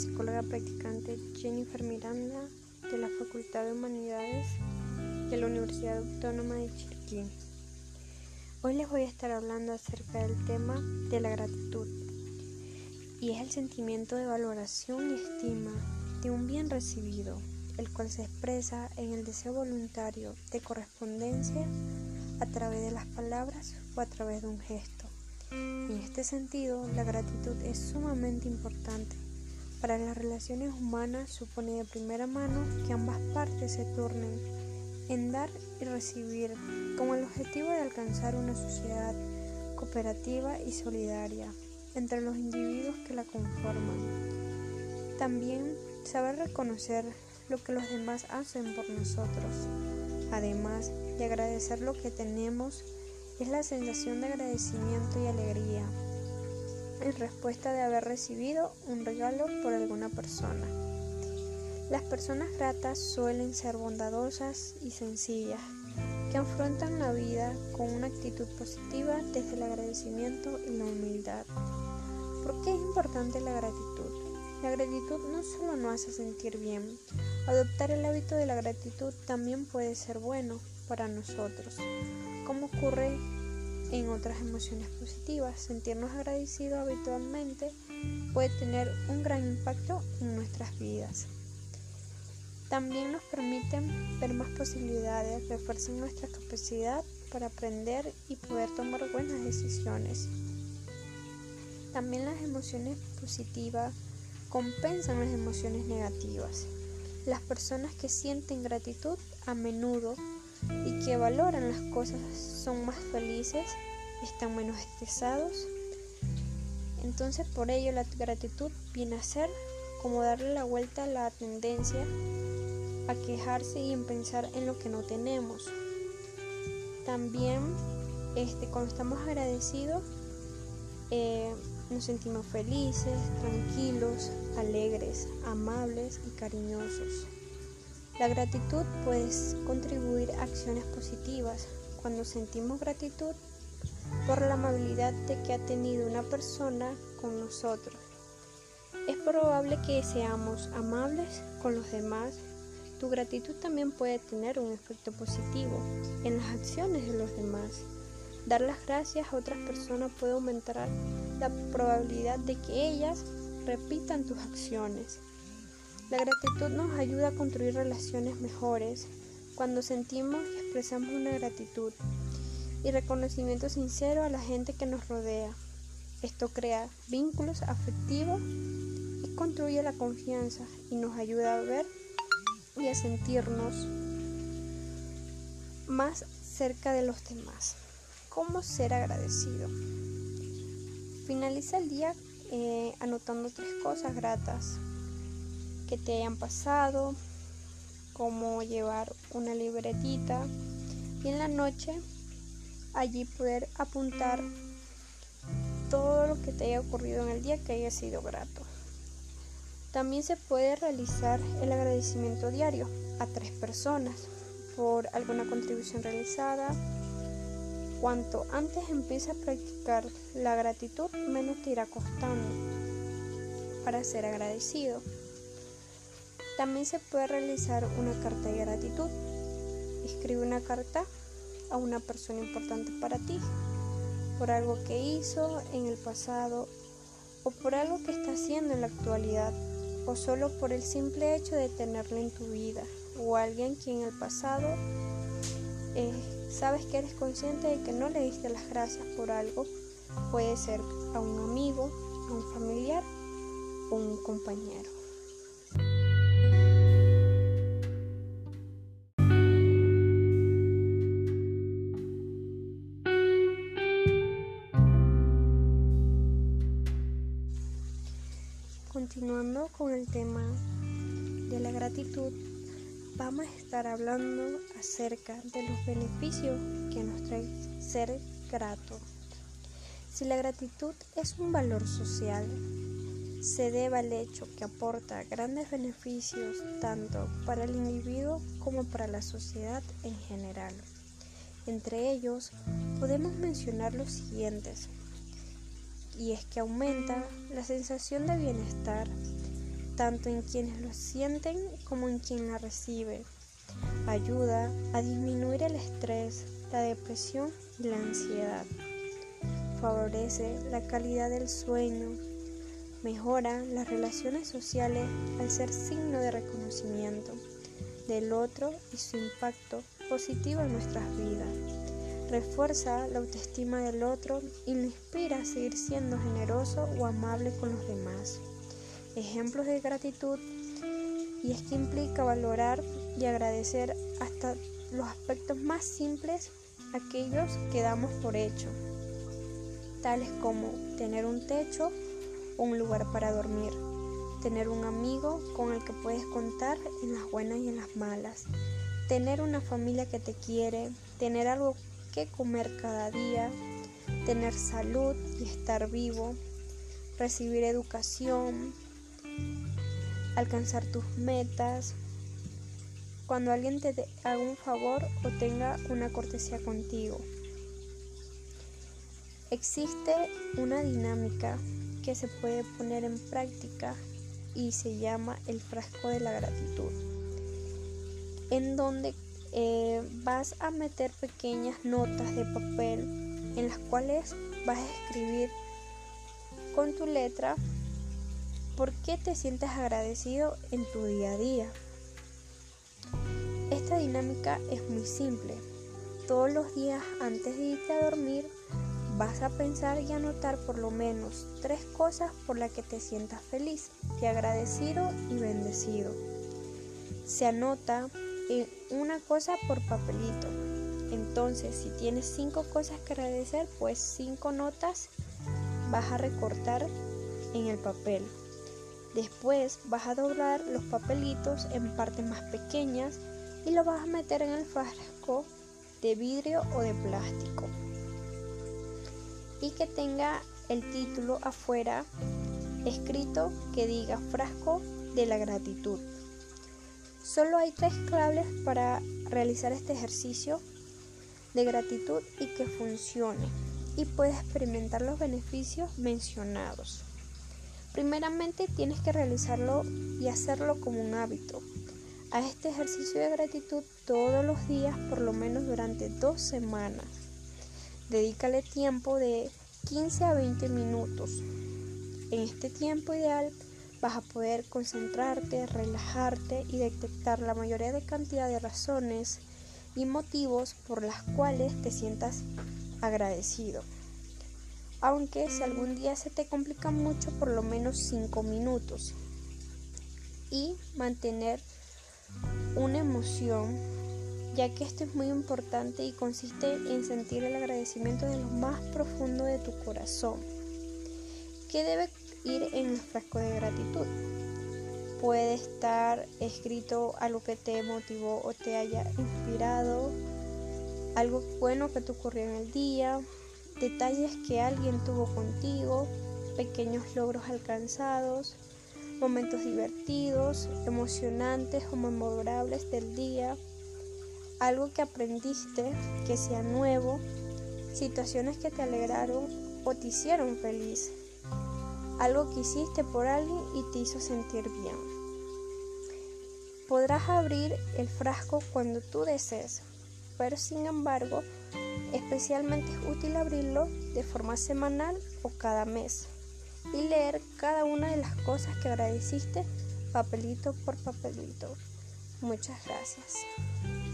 psicóloga practicante Jennifer Miranda de la Facultad de Humanidades de la Universidad Autónoma de Chiriquí. Hoy les voy a estar hablando acerca del tema de la gratitud y es el sentimiento de valoración y estima de un bien recibido, el cual se expresa en el deseo voluntario de correspondencia a través de las palabras o a través de un gesto. En este sentido, la gratitud es sumamente importante. Para las relaciones humanas supone de primera mano que ambas partes se turnen en dar y recibir con el objetivo de alcanzar una sociedad cooperativa y solidaria entre los individuos que la conforman. También saber reconocer lo que los demás hacen por nosotros, además de agradecer lo que tenemos es la sensación de agradecimiento y alegría en respuesta de haber recibido un regalo por alguna persona. Las personas gratas suelen ser bondadosas y sencillas, que afrontan la vida con una actitud positiva desde el agradecimiento y la humildad. ¿Por qué es importante la gratitud? La gratitud no solo nos hace sentir bien, adoptar el hábito de la gratitud también puede ser bueno para nosotros, como ocurre en otras emociones positivas. Sentirnos agradecidos habitualmente puede tener un gran impacto en nuestras vidas. También nos permiten ver más posibilidades, refuerzan nuestra capacidad para aprender y poder tomar buenas decisiones. También las emociones positivas compensan las emociones negativas. Las personas que sienten gratitud a menudo y que valoran las cosas son más felices, están menos estresados. Entonces por ello la gratitud viene a ser como darle la vuelta a la tendencia a quejarse y en pensar en lo que no tenemos. También este, cuando estamos agradecidos eh, nos sentimos felices, tranquilos, alegres, amables y cariñosos. La gratitud puede contribuir a acciones positivas. Cuando sentimos gratitud por la amabilidad de que ha tenido una persona con nosotros. Es probable que seamos amables con los demás. Tu gratitud también puede tener un efecto positivo en las acciones de los demás. Dar las gracias a otras personas puede aumentar la probabilidad de que ellas repitan tus acciones. La gratitud nos ayuda a construir relaciones mejores cuando sentimos y expresamos una gratitud y reconocimiento sincero a la gente que nos rodea. Esto crea vínculos afectivos y construye la confianza y nos ayuda a ver y a sentirnos más cerca de los demás. ¿Cómo ser agradecido? Finaliza el día eh, anotando tres cosas gratas que te hayan pasado, como llevar una libretita y en la noche allí poder apuntar todo lo que te haya ocurrido en el día que haya sido grato. También se puede realizar el agradecimiento diario a tres personas por alguna contribución realizada. Cuanto antes empieces a practicar la gratitud, menos te irá costando para ser agradecido. También se puede realizar una carta de gratitud. Escribe una carta a una persona importante para ti por algo que hizo en el pasado o por algo que está haciendo en la actualidad o solo por el simple hecho de tenerle en tu vida o alguien que en el pasado eh, sabes que eres consciente de que no le diste las gracias por algo puede ser a un amigo, a un familiar o un compañero. Continuando con el tema de la gratitud, vamos a estar hablando acerca de los beneficios que nos trae ser grato. Si la gratitud es un valor social, se debe al hecho que aporta grandes beneficios tanto para el individuo como para la sociedad en general. Entre ellos podemos mencionar los siguientes y es que aumenta la sensación de bienestar tanto en quienes lo sienten como en quien la recibe. Ayuda a disminuir el estrés, la depresión y la ansiedad. Favorece la calidad del sueño. Mejora las relaciones sociales al ser signo de reconocimiento del otro y su impacto positivo en nuestras vidas. Refuerza la autoestima del otro y lo inspira a seguir siendo generoso o amable con los demás. Ejemplos de gratitud y es que implica valorar y agradecer hasta los aspectos más simples, aquellos que damos por hecho, tales como tener un techo un lugar para dormir, tener un amigo con el que puedes contar en las buenas y en las malas, tener una familia que te quiere, tener algo que comer cada día, tener salud y estar vivo, recibir educación, alcanzar tus metas, cuando alguien te haga un favor o tenga una cortesía contigo. Existe una dinámica que se puede poner en práctica y se llama el frasco de la gratitud, en donde eh, vas a meter pequeñas notas de papel en las cuales vas a escribir con tu letra por qué te sientes agradecido en tu día a día. Esta dinámica es muy simple. Todos los días antes de irte a dormir vas a pensar y anotar por lo menos tres cosas por las que te sientas feliz, y agradecido y bendecido. Se anota una cosa por papelito. Entonces, si tienes cinco cosas que agradecer, pues cinco notas vas a recortar en el papel. Después vas a doblar los papelitos en partes más pequeñas y lo vas a meter en el frasco de vidrio o de plástico. Y que tenga el título afuera escrito que diga frasco de la gratitud. Solo hay tres claves para realizar este ejercicio de gratitud y que funcione y puedes experimentar los beneficios mencionados. Primeramente tienes que realizarlo y hacerlo como un hábito. A este ejercicio de gratitud todos los días por lo menos durante dos semanas. Dedícale tiempo de 15 a 20 minutos. En este tiempo ideal vas a poder concentrarte, relajarte y detectar la mayoría de cantidad de razones y motivos por las cuales te sientas agradecido aunque si algún día se te complica mucho, por lo menos 5 minutos. Y mantener una emoción, ya que esto es muy importante y consiste en sentir el agradecimiento de lo más profundo de tu corazón, que debe ir en el frasco de gratitud. Puede estar escrito algo que te motivó o te haya inspirado, algo bueno que te ocurrió en el día, detalles que alguien tuvo contigo, pequeños logros alcanzados, momentos divertidos, emocionantes o memorables del día, algo que aprendiste que sea nuevo, situaciones que te alegraron o te hicieron feliz, algo que hiciste por alguien y te hizo sentir bien. Podrás abrir el frasco cuando tú desees, pero sin embargo, Especialmente es útil abrirlo de forma semanal o cada mes y leer cada una de las cosas que agradeciste papelito por papelito. Muchas gracias.